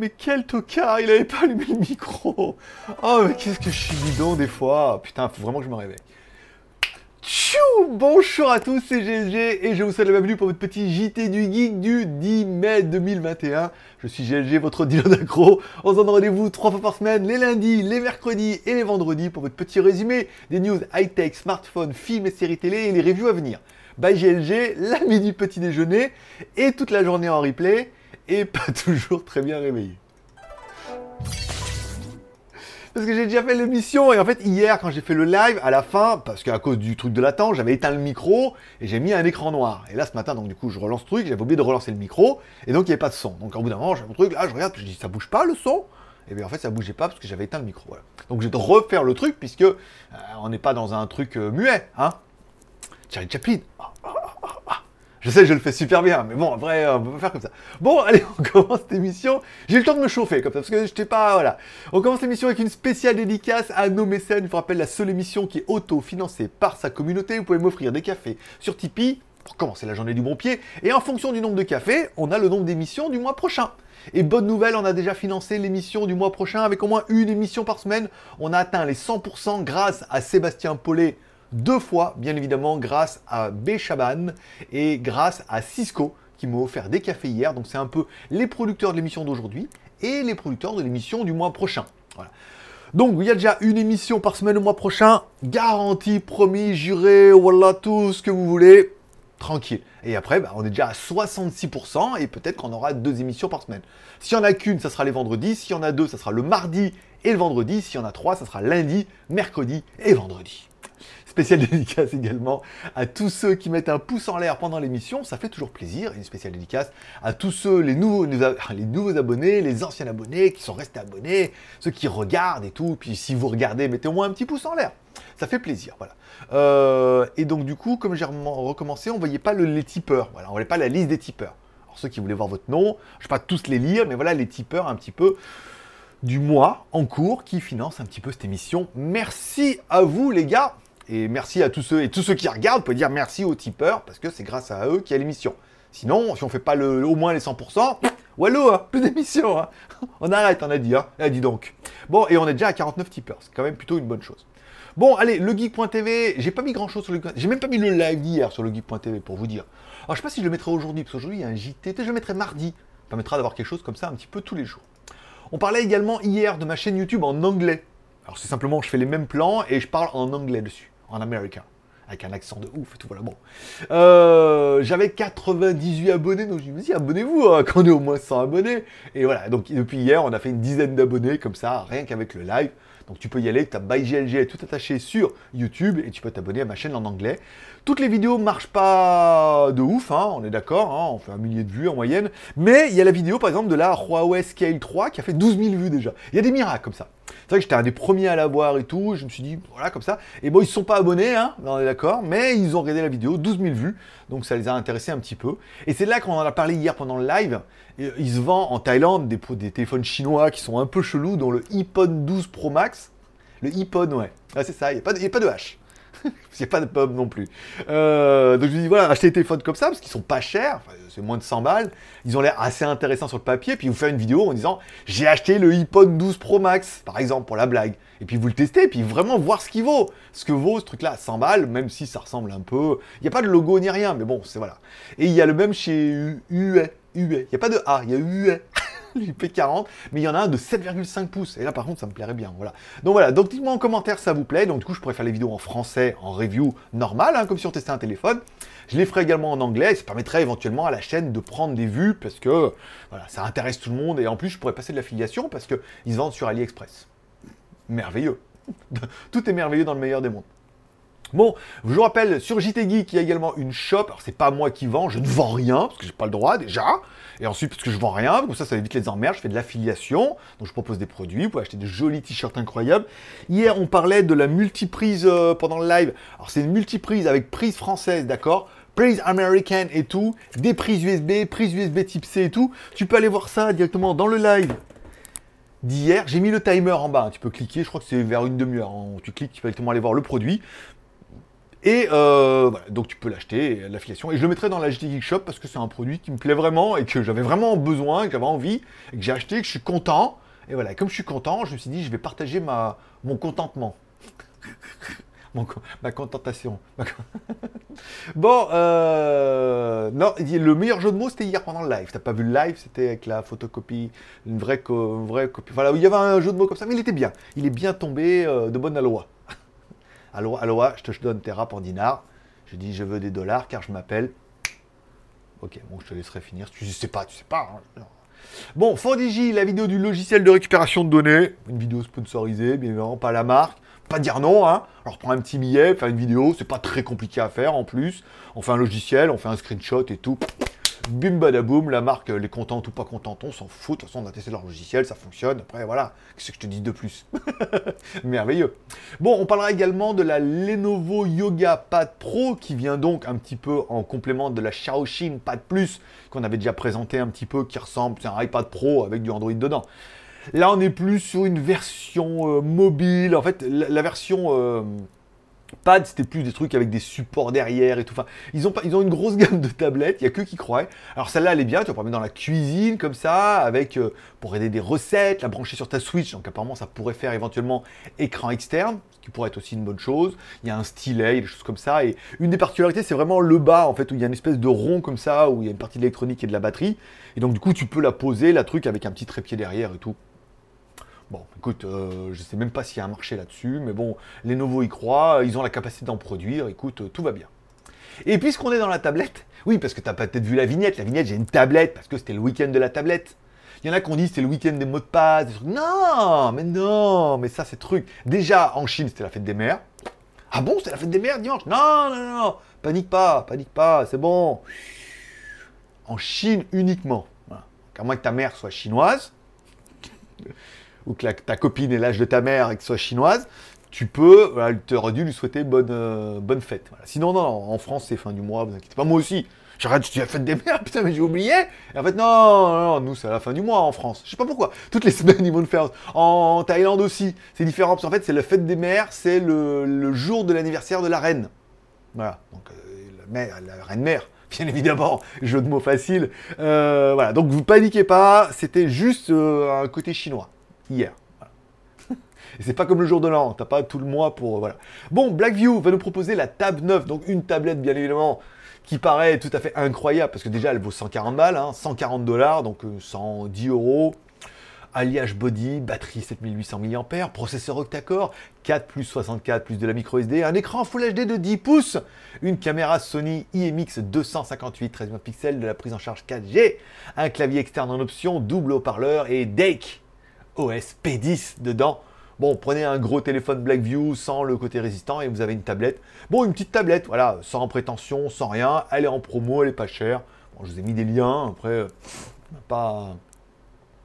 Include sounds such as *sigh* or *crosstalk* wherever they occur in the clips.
Mais quel tocard, il avait pas allumé le micro. Oh, mais qu'est-ce que je suis bidon des fois. Putain, faut vraiment que je me réveille. Tchou Bonjour à tous, c'est GLG et je vous souhaite la bienvenue pour votre petit JT du Geek du 10 mai 2021. Je suis GLG, votre dealer d'accro. On se donne rendez-vous trois fois par semaine, les lundis, les mercredis et les vendredis pour votre petit résumé des news high-tech, smartphones, films et séries télé et les reviews à venir. By GLG, la midi petit déjeuner et toute la journée en replay et pas *laughs* toujours très bien réveillé. Parce que j'ai déjà fait l'émission et en fait hier quand j'ai fait le live à la fin, parce qu'à cause du truc de l'attente, j'avais éteint le micro et j'ai mis un écran noir. Et là ce matin donc du coup je relance le truc, j'avais oublié de relancer le micro et donc il n'y avait pas de son. Donc au bout d'un moment j'ai mon truc, là je regarde, je dis ça bouge pas le son? Et bien en fait ça bougeait pas parce que j'avais éteint le micro. Donc j'ai de refaire le truc puisque euh, on n'est pas dans un truc euh, muet, hein. Charlie Chaplin. Je sais, je le fais super bien, mais bon, après, on peut pas faire comme ça. Bon, *laughs* allez, on commence cette émission. J'ai le temps de me chauffer, comme ça, parce que je t'ai pas, voilà. On commence l'émission avec une spéciale dédicace à nos mécènes. Je vous rappelle, la seule émission qui est auto-financée par sa communauté. Vous pouvez m'offrir des cafés sur Tipeee pour commencer la journée du bon pied. Et en fonction du nombre de cafés, on a le nombre d'émissions du mois prochain. Et bonne nouvelle, on a déjà financé l'émission du mois prochain avec au moins une émission par semaine. On a atteint les 100% grâce à Sébastien Paulet deux fois, bien évidemment, grâce à Béchaban et grâce à Cisco qui m'a offert des cafés hier. Donc c'est un peu les producteurs de l'émission d'aujourd'hui et les producteurs de l'émission du mois prochain. Voilà. Donc il y a déjà une émission par semaine le mois prochain, garantie, promis, juré, voilà tout ce que vous voulez, tranquille. Et après, bah, on est déjà à 66% et peut-être qu'on aura deux émissions par semaine. S'il y en a qu'une, ça sera les vendredis. S'il y en a deux, ça sera le mardi et le vendredi. S'il y en a trois, ça sera lundi, mercredi et vendredi. Spéciale *laughs* dédicace également à tous ceux qui mettent un pouce en l'air pendant l'émission, ça fait toujours plaisir. Une spéciale dédicace à tous ceux, les nouveaux, *laughs* les nouveaux abonnés, les anciens abonnés qui sont restés abonnés, ceux qui regardent et tout. Puis si vous regardez, mettez au moins un petit pouce en l'air. Ça fait plaisir, voilà. Euh, et donc du coup, comme j'ai recommencé, on voyait pas le, les tipeurs. Voilà, on voyait pas la liste des tipeurs. Alors ceux qui voulaient voir votre nom, je ne vais pas tous les lire, mais voilà les tipeurs un petit peu du mois en cours qui financent un petit peu cette émission. Merci à vous les gars. Et merci à tous ceux et tous ceux qui regardent, pouvez dire merci aux tipeurs parce que c'est grâce à eux qu'il y a l'émission. Sinon, si on fait pas le, au moins les 100%, wallo, hein, plus d'émission. Hein. *laughs* On arrête, on a dit. Hein. Eh, dit donc. Bon, et on est déjà à 49 tipeurs. C'est quand même plutôt une bonne chose. Bon, allez, le geek.tv, j'ai pas mis grand chose sur le J'ai même pas mis le live d'hier sur le geek.tv pour vous dire. Alors, je sais pas si je le mettrai aujourd'hui, parce qu'aujourd'hui il y a un JT. Je le mettrai mardi. Ça permettra d'avoir quelque chose comme ça un petit peu tous les jours. On parlait également hier de ma chaîne YouTube en anglais. Alors, c'est simplement, je fais les mêmes plans et je parle en anglais dessus en américain. Avec un accent de ouf et tout, voilà, bon. Euh, j'avais 98 abonnés, donc je me dit, abonnez-vous, hein, quand on est au moins 100 abonnés. Et voilà, donc depuis hier, on a fait une dizaine d'abonnés, comme ça, rien qu'avec le live. Donc tu peux y aller, tu as ByGLG tout attaché sur YouTube et tu peux t'abonner à ma chaîne en anglais. Toutes les vidéos marchent pas de ouf, hein, on est d'accord, hein, on fait un millier de vues en moyenne. Mais il y a la vidéo par exemple de la Huawei Scale 3 qui a fait 12 000 vues déjà. Il y a des miracles comme ça. C'est vrai que j'étais un des premiers à la voir et tout, je me suis dit, voilà, comme ça. Et bon, ils ne sont pas abonnés, hein, on est d'accord, mais ils ont regardé la vidéo, 12 000 vues, donc ça les a intéressés un petit peu. Et c'est là qu'on en a parlé hier pendant le live. Il se vend en Thaïlande des, téléphones chinois qui sont un peu chelous, dont le iPhone 12 Pro Max. Le iPhone, ouais. c'est ça, il n'y a, a, pas de H. Il n'y a pas de pomme non plus. Euh, donc je lui dis, voilà, achetez des téléphones comme ça, parce qu'ils sont pas chers, c'est moins de 100 balles. Ils ont l'air assez intéressants sur le papier, puis vous faites une vidéo en disant, j'ai acheté le iPhone 12 Pro Max, par exemple, pour la blague. Et puis vous le testez, puis vraiment voir ce qu'il vaut. Ce que vaut ce truc-là, 100 balles, même si ça ressemble un peu... Il n'y a pas de logo ni rien, mais bon, c'est voilà. Et il y a le même chez UE. UE. Il n'y a pas de A, il y a UE. *laughs* l'IP40, mais il y en a un de 7,5 pouces. Et là, par contre, ça me plairait bien. Voilà. Donc voilà, donc dites-moi en commentaire si ça vous plaît. Donc du coup, je pourrais faire les vidéos en français, en review normal, hein, comme si on testait un téléphone. Je les ferai également en anglais. Ça permettrait éventuellement à la chaîne de prendre des vues parce que voilà, ça intéresse tout le monde. Et en plus, je pourrais passer de l'affiliation parce qu'ils se vendent sur AliExpress. Merveilleux. *laughs* tout est merveilleux dans le meilleur des mondes. Bon, je vous rappelle, sur JT Geek, il y a également une shop. Alors, c'est pas moi qui vends, je ne vends rien, parce que j'ai pas le droit déjà. Et ensuite, parce que je vends rien, ça, ça évite les emmerdes, je fais de l'affiliation. Donc, je propose des produits, vous pouvez acheter de jolis t-shirts incroyables. Hier, on parlait de la multiprise euh, pendant le live. Alors, c'est une multiprise avec prise française, d'accord? Prise américaine et tout, des prises USB, prise USB type C et tout. Tu peux aller voir ça directement dans le live d'hier. J'ai mis le timer en bas, tu peux cliquer, je crois que c'est vers une demi-heure. Hein. Tu cliques, tu peux directement aller voir le produit. Et euh, voilà, donc tu peux l'acheter, l'affiliation. Et je le mettrai dans la GT Geek Shop parce que c'est un produit qui me plaît vraiment et que j'avais vraiment besoin, que j'avais envie, et que j'ai acheté, que je suis content. Et voilà, comme je suis content, je me suis dit, je vais partager ma, mon contentement. *laughs* ma contentation. *laughs* bon, euh, non, le meilleur jeu de mots, c'était hier pendant le live. T'as pas vu le live, c'était avec la photocopie, une vraie, vraie copie. Voilà, il y avait un jeu de mots comme ça, mais il était bien. Il est bien tombé euh, de bonne loi. Aloha, aloha, je te donne tes rap en dinars. Je dis, je veux des dollars car je m'appelle. Ok, bon, je te laisserai finir. Tu sais pas, tu sais pas. Hein. Bon, Fondigi, la vidéo du logiciel de récupération de données. Une vidéo sponsorisée, bien évidemment, pas la marque. Pas dire non, hein. Alors, prends un petit billet, faire une vidéo. C'est pas très compliqué à faire en plus. On fait un logiciel, on fait un screenshot et tout bim badaboum, la marque, est contente ou pas contente, on s'en fout, de toute façon on a testé leur logiciel, ça fonctionne, après voilà, qu'est-ce que je te dis de plus? *laughs* Merveilleux. Bon, on parlera également de la Lenovo Yoga Pad Pro, qui vient donc un petit peu en complément de la Xiaoxin Pad Plus, qu'on avait déjà présenté un petit peu, qui ressemble, c'est un iPad Pro avec du Android dedans. Là, on est plus sur une version euh, mobile, en fait, la, version... Euh, Pad, c'était plus des trucs avec des supports derrière et tout. Enfin, ils ont, une grosse *laughs* gamme de tablettes, il n'y a que qui croient. Alors celle-là, elle est bien, tu vas pouvoir mettre dans la cuisine comme ça, avec euh, pour aider des recettes, la brancher sur ta Switch. Donc apparemment, ça pourrait faire éventuellement écran externe, ce qui pourrait être aussi une bonne chose. Il y a un stylet, des choses comme ça. Et une des particularités, c'est vraiment le bas, en fait, où il y a une espèce de rond comme ça, où il y a une partie de et de la batterie. Et donc du coup, tu peux la poser, la truc, avec un petit trépied derrière et tout. Bon, écoute, euh, je ne sais même pas s'il y a un marché là-dessus, mais bon, les Lenovo y croient, ils ont la capacité d'en produire, écoute, euh, tout va bien. Et puisqu'on est dans la tablette, oui, parce que tu as peut-être vu la vignette, la vignette, j'ai une tablette, parce que c'était le week-end de la tablette. Il y en a qui ont dit c'était le week-end des mots de passe, des. Non, mais non, mais ça c'est truc. Déjà, en Chine, c'était la fête des mères. Ah bon, c'était la fête des mères dimanche? Non, non, non, non, panique pas, panique pas, c'est bon. En Chine uniquement. À moins que ta mère soit chinoise ou que ta copine ait l'âge de ta mère et que soit chinoise, tu peux, tu aurais dû lui souhaiter bonne, euh, bonne fête. Sinon, non, en France, c'est fin du mois, vous inquiétez pas, moi aussi. J'arrête, je dis la fête des mères, *laughs* putain, mais j'ai oublié. Et en fait, non, non, nous, c'est à la fin du mois en France. Je sais pas pourquoi. Toutes les *laughs* semaines, ils vont le faire. En Thaïlande aussi, c'est différent. Parce qu'en fait, c'est la fête des mères, c'est le, jour de l'anniversaire de la reine. Voilà. Donc, euh, la reine mère bien évidemment, *laughs* jeu de mots facile. Euh, voilà, donc vous paniquez pas, c'était juste un côté chinois hier. Et c'est pas comme le jour de l'an, t'as pas tout le mois pour. Voilà. Bon, Blackview va nous proposer la Tab 9, donc une tablette bien évidemment qui paraît tout à fait incroyable parce que déjà elle vaut 140 balles, 140 hein, dollars, donc 110 euh, euros. Alliage body, batterie 7800 mAh, processeur octa-core, 4 plus 64 plus de la micro SD, un écran Full HD de 10 pouces, une caméra Sony IMX 258 13 pixels de la prise en charge 4G, un clavier externe en option, double haut-parleur et DAKE OS P10 dedans. Bon, prenez un gros téléphone Blackview sans le côté résistant et vous avez une tablette. Bon, une petite tablette, voilà, sans prétention, sans rien. Elle est en promo, elle est pas chère. Bon, je vous ai mis des liens. Après, euh, pas.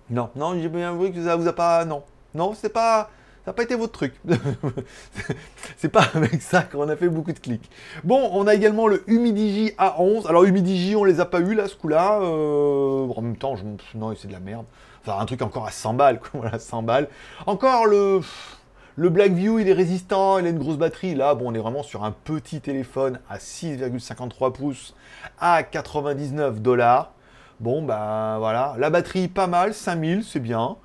Non, non, j'ai bien vu que ça vous a pas. Non, non, c'est pas. Ça n'a pas été votre truc. *laughs* c'est pas avec ça qu'on a fait beaucoup de clics. Bon, on a également le Humidigi A11. Alors Humidigi, on les a pas eu là, ce coup-là. Euh, en même temps, je... non, c'est de la merde. Enfin, un truc encore à 100 balles. *laughs* Voilà, 100 balles. Encore le. Le Blackview, il est résistant, il a une grosse batterie. Là, bon, on est vraiment sur un petit téléphone à 6,53 pouces à 99 dollars. Bon, ben voilà. La batterie, pas mal, 5000, c'est bien.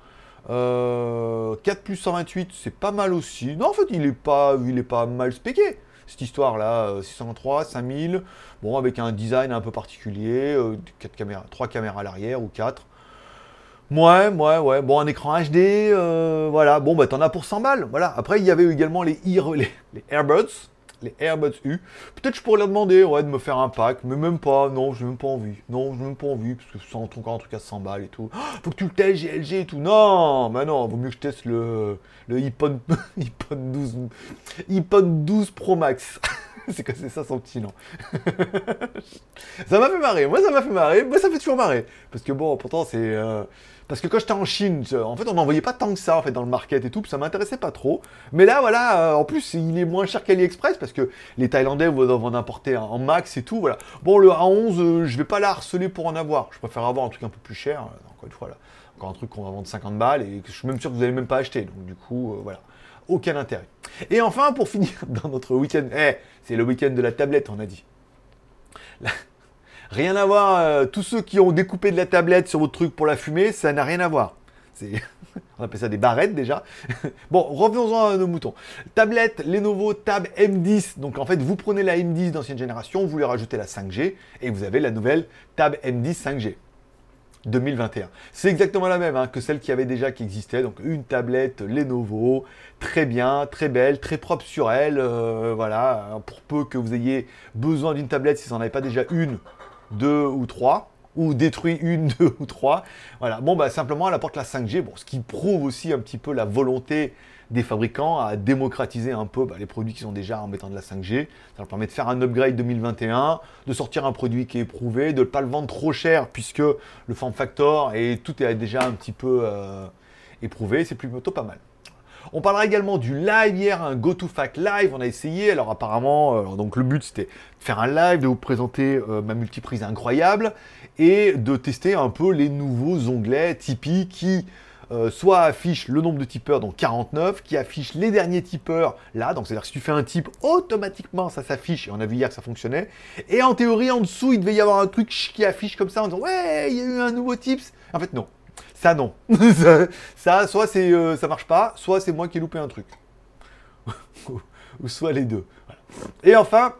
4 euh, plus 128, c'est pas mal aussi. Non, en fait, il est pas, il est pas mal spéqué. Cette histoire-là, 603, euh, 5000. Bon, avec un design un peu particulier. 4 euh, caméras, 3 caméras à l'arrière ou 4. Ouais, ouais, ouais. Bon, un écran HD, voilà. Bon, bah, t'en as pour 100 balles. Voilà. Après, il y avait également les, les, les Airbuds, les Airbuds U. Peut-être je pourrais leur demander, ouais, de me faire un pack, mais même pas. Non, j'ai même pas envie. Non, j'ai même pas envie, parce que c'est encore un truc à 100 balles et tout. Oh, faut que tu le testes, GLG et tout. Non, bah non, vaut mieux que je teste le, le iPod, *laughs* iPod 12, iPod 12 Pro Max. *laughs* c'est que c'est ça son petit nom? *laughs* ça m'a fait marrer. Moi, ça m'a fait marrer. Moi, ça fait toujours marrer. Parce que bon, pourtant, c'est. Euh, parce que quand j'étais en Chine, en fait, on n'en voyait pas tant que ça en fait dans le market et tout, puis ça m'intéressait pas trop. Mais là, voilà, euh, en plus, il est moins cher qu'AliExpress parce que les Thaïlandais vont en importer en max et tout. Voilà. Bon, le A11, euh, je vais pas la harceler pour en avoir. Je préfère avoir un truc un peu plus cher. Encore une fois, là, encore un truc qu'on va vendre 50 balles et je suis même sûr que vous n'allez même pas acheter. Donc du coup, voilà. aucun intérêt. Et enfin, pour *laughs* finir dans notre week-end, eh, c'est le week-end de la tablette, on a dit. Rien à voir, euh, tous ceux qui ont découpé de la tablette sur votre truc pour la fumer, ça n'a rien à voir. *laughs* On appelle ça des barrettes déjà. *laughs* bon, revenons-en à nos moutons. Tablette Lenovo Tab M10. Donc en fait, vous prenez la M10 d'ancienne génération, vous lui rajoutez la 5G et vous avez la nouvelle Tab M10 5G. 2021. C'est exactement la même hein, que celle qui avait déjà qui existait. Donc une tablette Lenovo, très bien, très belle, très propre sur elle. Euh, voilà, pour peu que vous ayez besoin d'une tablette, si vous n'en avez pas déjà une, deux ou trois, ou détruit une, *laughs* deux ou trois. Voilà, bon, bah simplement elle apporte la 5G, bon, ce qui prouve aussi un petit peu la volonté des fabricants à démocratiser un peu bah, les produits qui sont déjà en mettant de la 5G. Ça leur permet de faire un upgrade 2021, de sortir un produit qui est éprouvé, de ne pas le vendre trop cher puisque le form factor et tout est déjà un petit peu euh, éprouvé. C'est plutôt pas mal. On parlera également du live. Hier, un GoToFact live. On a essayé. Alors apparemment, euh, donc le but c'était de faire un live, de vous présenter euh, ma multiprise incroyable et de tester un peu les nouveaux onglets Tipeee qui euh, soit affichent le nombre de tipeurs, donc 49, qui affichent les derniers tipeurs là, donc c'est-à-dire si tu fais un type, automatiquement ça s'affiche, et on a vu hier que ça fonctionnait, et en théorie en dessous il devait y avoir un truc qui affiche comme ça en disant ouais, il y a eu un nouveau tips, en fait non, ça non, *laughs* ça, soit c'est euh, ça marche pas, soit c'est moi qui ai loupé un truc, *laughs* ou soit les deux. Et enfin,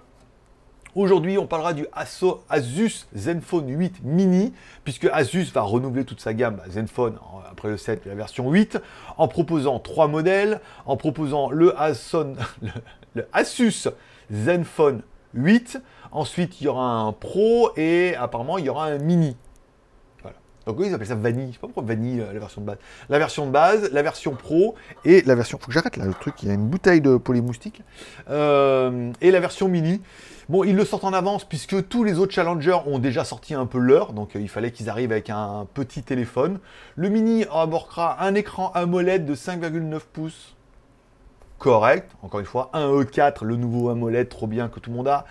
Aujourd'hui, on parlera du Asus Zenfone 8 Mini, puisque Asus va renouveler toute sa gamme Zenfone après le 7 la version 8, en proposant trois modèles, en proposant le, *laughs* le, Asus Zenfone 8, ensuite il y aura un Pro et apparemment il y aura un Mini. Donc ils appellent ça vanille? Je sais pas pourquoi vanille euh, la version de base. La version de base, la version pro et la version. Faut que j'arrête là le truc. Il y a une bouteille de polymoustique. Euh, et la version mini. Bon, ils le sortent en avance puisque tous les autres challengers ont déjà sorti un peu leur, donc euh, il fallait qu'ils arrivent avec un petit téléphone. Le mini abordera un écran AMOLED de 5,9 pouces. Correct, encore une fois, un E4, le nouveau AMOLED, trop bien que tout le monde a.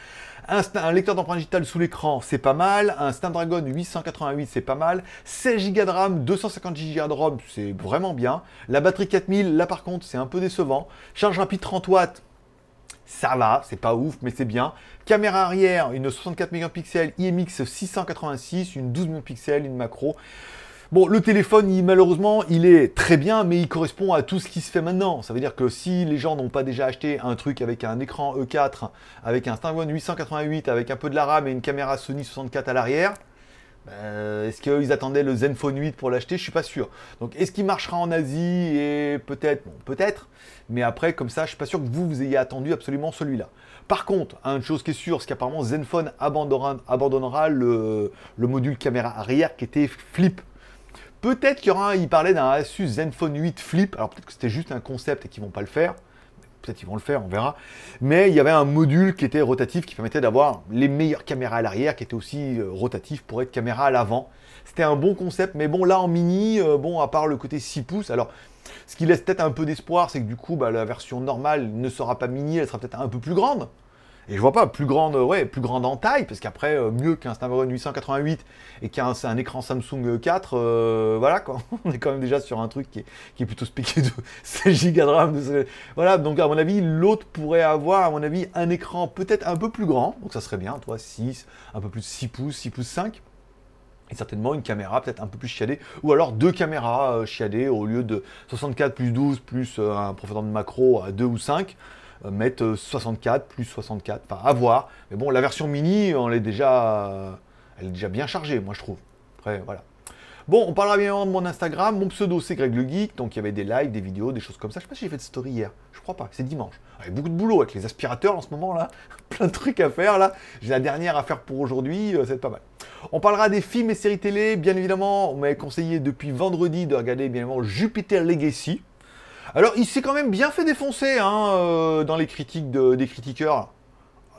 Un, lecteur d'empreinte digitale sous l'écran, c'est pas mal. Un Snapdragon 888, c'est pas mal. 16 Go de RAM, 250 Go de ROM, c'est vraiment bien. La batterie 4000, là par contre, c'est un peu décevant. Charge rapide 30 watts, ça va, c'est pas ouf, mais c'est bien. Caméra arrière, une 64 mégapixels IMX 686, une 12 mégapixels, une macro. Bon, le téléphone, malheureusement, il est très bien, mais il correspond à tout ce qui se fait maintenant. Ça veut dire que si les gens n'ont pas déjà acheté un truc avec un écran E4, avec un Snapdragon 888, avec un peu de la RAM et une caméra Sony 64 à l'arrière, ben, est-ce qu'ils attendaient le Zenfone 8 pour l'acheter? Je suis pas sûr. Donc, est-ce qu'il marchera en Asie Et peut-être, bon, peut-être. Mais après, comme ça, je suis pas sûr que vous, vous ayez attendu absolument celui-là. Par contre, une chose qui est sûre, c'est qu'apparemment Zenfone abandonnera, le, module caméra arrière qui était flip. Peut-être qu'il y aura, parlait d'un Asus Zenfone 8 flip. Alors peut-être que c'était juste un concept et qu'ils vont pas le faire. Peut-être qu'ils vont le faire, on verra. Mais il y avait un module qui était rotatif qui permettait d'avoir les meilleures caméras à l'arrière, qui était aussi euh, rotatif pour être caméra à l'avant. C'était un bon concept, mais bon, là en mini, euh, bon, à part le côté 6 pouces, alors ce qui laisse peut-être un peu d'espoir, c'est que du coup, bah, la version normale ne sera pas mini, elle sera peut-être un peu plus grande. Et je vois pas plus grande, ouais, plus grande en taille, parce qu'après, euh, mieux qu'un Snapdragon 888 et qu'un un écran Samsung 4, euh, voilà quoi. *laughs* On est quand même déjà sur un truc qui est, plutôt spiqué de *laughs* 16 Go de RAM. voilà, donc à mon avis, l'autre pourrait avoir, à mon avis, un écran peut-être un peu plus grand, donc ça serait bien, toi, 6, un peu plus de 6 pouces, 6 pouces 5 et certainement une caméra peut-être un peu plus chiadée, ou alors deux caméras euh, chiadées au lieu de 64 plus 12 plus euh, un profondeur de macro à 2 ou 5, euh, mettre 64 plus 64, enfin à voir. Mais bon, la version mini, elle est déjà, bien chargée, moi je trouve. Après, voilà. Bon, on parlera bien de mon Instagram. Mon pseudo, c'est Greg le Geek. Donc, il y avait des lives, des vidéos, des choses comme ça. Je sais pas si j'ai fait de story hier. Je crois pas. C'est dimanche. Y avait beaucoup de boulot avec les aspirateurs en ce moment là. *laughs* Plein de trucs à faire là. J'ai la dernière à faire pour aujourd'hui. Euh, c'est pas mal. On parlera des films et séries télé. Bien évidemment, on m'avait conseillé depuis vendredi de regarder bien évidemment Jupiter Legacy. Alors, il s'est quand même bien fait défoncer hein, euh, dans les critiques des critiqueurs.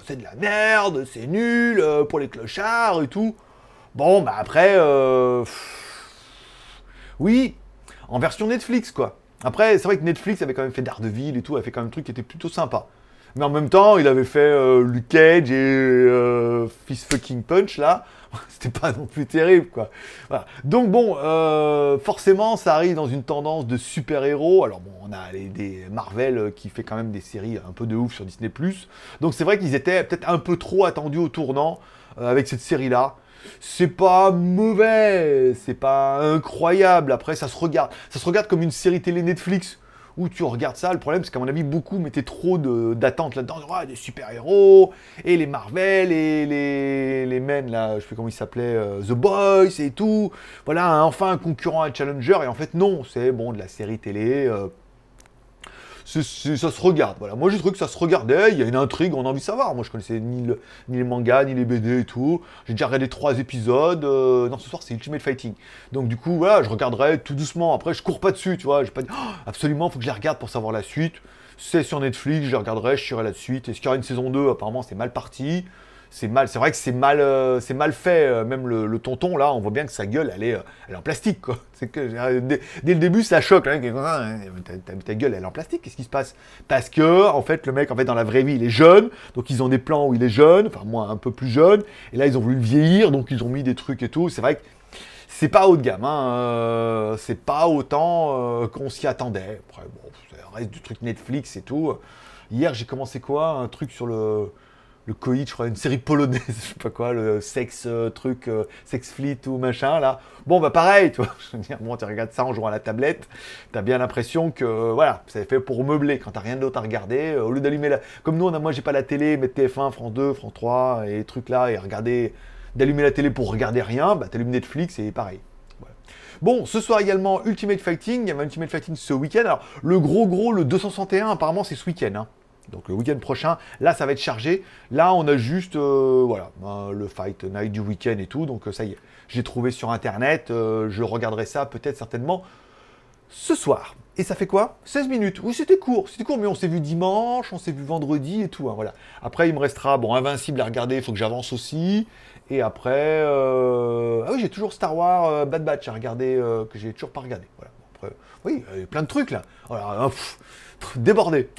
C'est de la merde, c'est nul, euh, pour les clochards et tout. Bon, bah après, oui, en version Netflix, quoi. Après, c'est vrai que Netflix avait quand même fait Daredevil et tout, avait fait quand même un truc qui était plutôt sympa. Mais en même temps, il avait fait euh, Luke Cage et euh, Fist Fucking Punch là. *laughs* C'était pas non plus terrible quoi. Donc bon, euh, forcément, ça arrive dans une tendance de super-héros. Alors bon, on a les, des Marvel euh, qui fait quand même des séries un peu de ouf sur Disney+. Donc c'est vrai qu'ils étaient peut-être un peu trop attendus au tournant euh, avec cette série-là. C'est pas mauvais, c'est pas incroyable. Après, ça se regarde, ça se regarde comme une série télé Netflix où tu regardes ça. Le problème, c'est qu'à mon avis, beaucoup mettaient trop d'attentes là-dedans. Des super-héros, et les Marvel, et les, les men, là, je sais plus comment ils s'appelaient, euh, The Boys et tout. Voilà, enfin un concurrent, un challenger. Et en fait, non, c'est bon, de la série télé. euh, ça se regarde. Voilà. Moi, j'ai trouvé que ça se regardait. Il y a une intrigue, on a envie de savoir. Moi, je connaissais ni, le- ni les mangas, ni les BD et tout. J'ai déjà regardé trois épisodes. euh, non, ce soir, c'est Ultimate Fighting. Donc, du coup, voilà, je regarderai tout doucement. Après, je cours pas dessus, tu vois. Pas Oh, absolument, faut que je les regarde pour savoir la suite. C'est sur Netflix, je les regarderai, je suivrai la suite. Est-ce qu'il y aura une saison 2 Apparemment, c'est mal parti. C'est mal, c'est vrai que c'est mal, euh, c'est mal fait. euh, même le, tonton là, on voit bien que sa gueule, elle est, euh, elle est en plastique quoi. *laughs* C'est que dès, le début, ça choque. Hein, ta, ta- gueule, elle est en plastique. Qu'est-ce qui se passe? Parce que en fait, le mec, en fait, dans la vraie vie, il est jeune. Donc ils ont des plans où il est jeune, enfin moi un peu plus jeune. Et là, ils ont voulu le vieillir, donc ils ont mis des trucs et tout. C'est vrai que c'est pas haut de gamme. Hein, c'est pas autant qu'on s'y attendait. Après, bon, ça reste du truc Netflix et tout. Hier, j'ai commencé quoi? Un truc sur le le coït, je crois, une série polonaise, *laughs* je sais pas quoi, le sex euh, truc, euh, sex fleet ou machin là. Bon bah pareil, tu vois, *laughs* je veux dire, bon tu regardes ça en jouant à la tablette, t'as bien l'impression que euh, voilà, c'est fait pour meubler quand t'as rien d'autre à regarder. euh, au lieu d'allumer la, comme nous on a, moi j'ai pas la télé, mettre TF1, France 2, France 3 et trucs là et regarder, d'allumer la télé pour regarder rien, bah t'allumes Netflix et pareil. Bon, ce soir également Ultimate Fighting. Il y avait Ultimate Fighting ce week-end. Alors, le gros gros, le 261, apparemment, c'est ce week-end. hein. Donc, le week-end prochain, là, ça va être chargé. Là, on a juste, euh, voilà, euh, le Fight Night du week-end et tout. Donc, euh, ça y est, j'ai trouvé sur Internet. euh, je regarderai ça peut-être certainement ce soir. Et ça fait quoi? 16 minutes. Oui, c'était court, c'était court, mais on s'est vu dimanche, on s'est vu vendredi et tout. hein, voilà. Après, il me restera, bon, Invincible à regarder, il faut que j'avance aussi. Et après, ah oui, j'ai toujours Star Wars Bad Batch à regarder, que j'ai toujours pas regardé. Après, oui, plein de trucs là. Pff, débordé.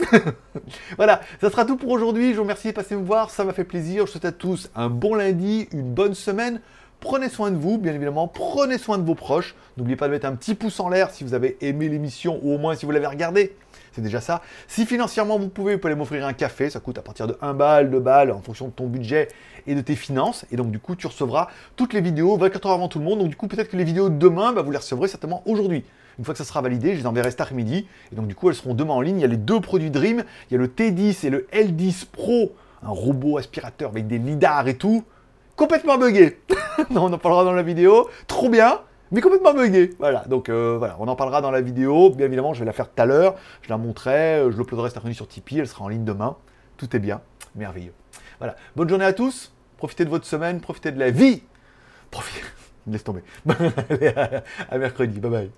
*laughs* voilà, ça sera tout pour aujourd'hui. Je vous remercie de passer me voir, ça m'a fait plaisir. Je souhaite à tous un bon lundi, une bonne semaine. Prenez soin de vous, bien évidemment. Prenez soin de vos proches. N'oubliez pas de mettre un petit pouce en l'air si vous avez aimé l'émission ou au moins si vous l'avez regardée. C'est déjà ça. Si financièrement vous pouvez, vous pouvez m'offrir un café. Ça coûte à partir de 1 balle, 2 balles en fonction de ton budget et de tes finances. Et donc, du coup, tu recevras toutes les vidéos 24 heures avant tout le monde. Donc, du coup, peut-être que les vidéos de demain, bah, vous les recevrez certainement aujourd'hui. Une fois que ça sera validé, je les enverrai cet après-midi. Et donc, du coup, elles seront demain en ligne. Il y a les deux produits Dream. Il y a le T10 et le L10 Pro, un robot aspirateur avec des lidars et tout. Complètement buggé. *laughs* non, on en parlera dans la vidéo. Trop bien mais complètement buggé. Voilà, donc euh, voilà, on en parlera dans la vidéo. Bien évidemment, je vais la faire tout à l'heure. Je la montrerai, euh, je l'uploaderai cet après-midi sur Tipeee. Elle sera en ligne demain. Tout est bien, merveilleux. Voilà, bonne journée à tous. Profitez de votre semaine, profitez de la vie. Profitez. *laughs* Laisse tomber. *laughs* À mercredi. Bye bye.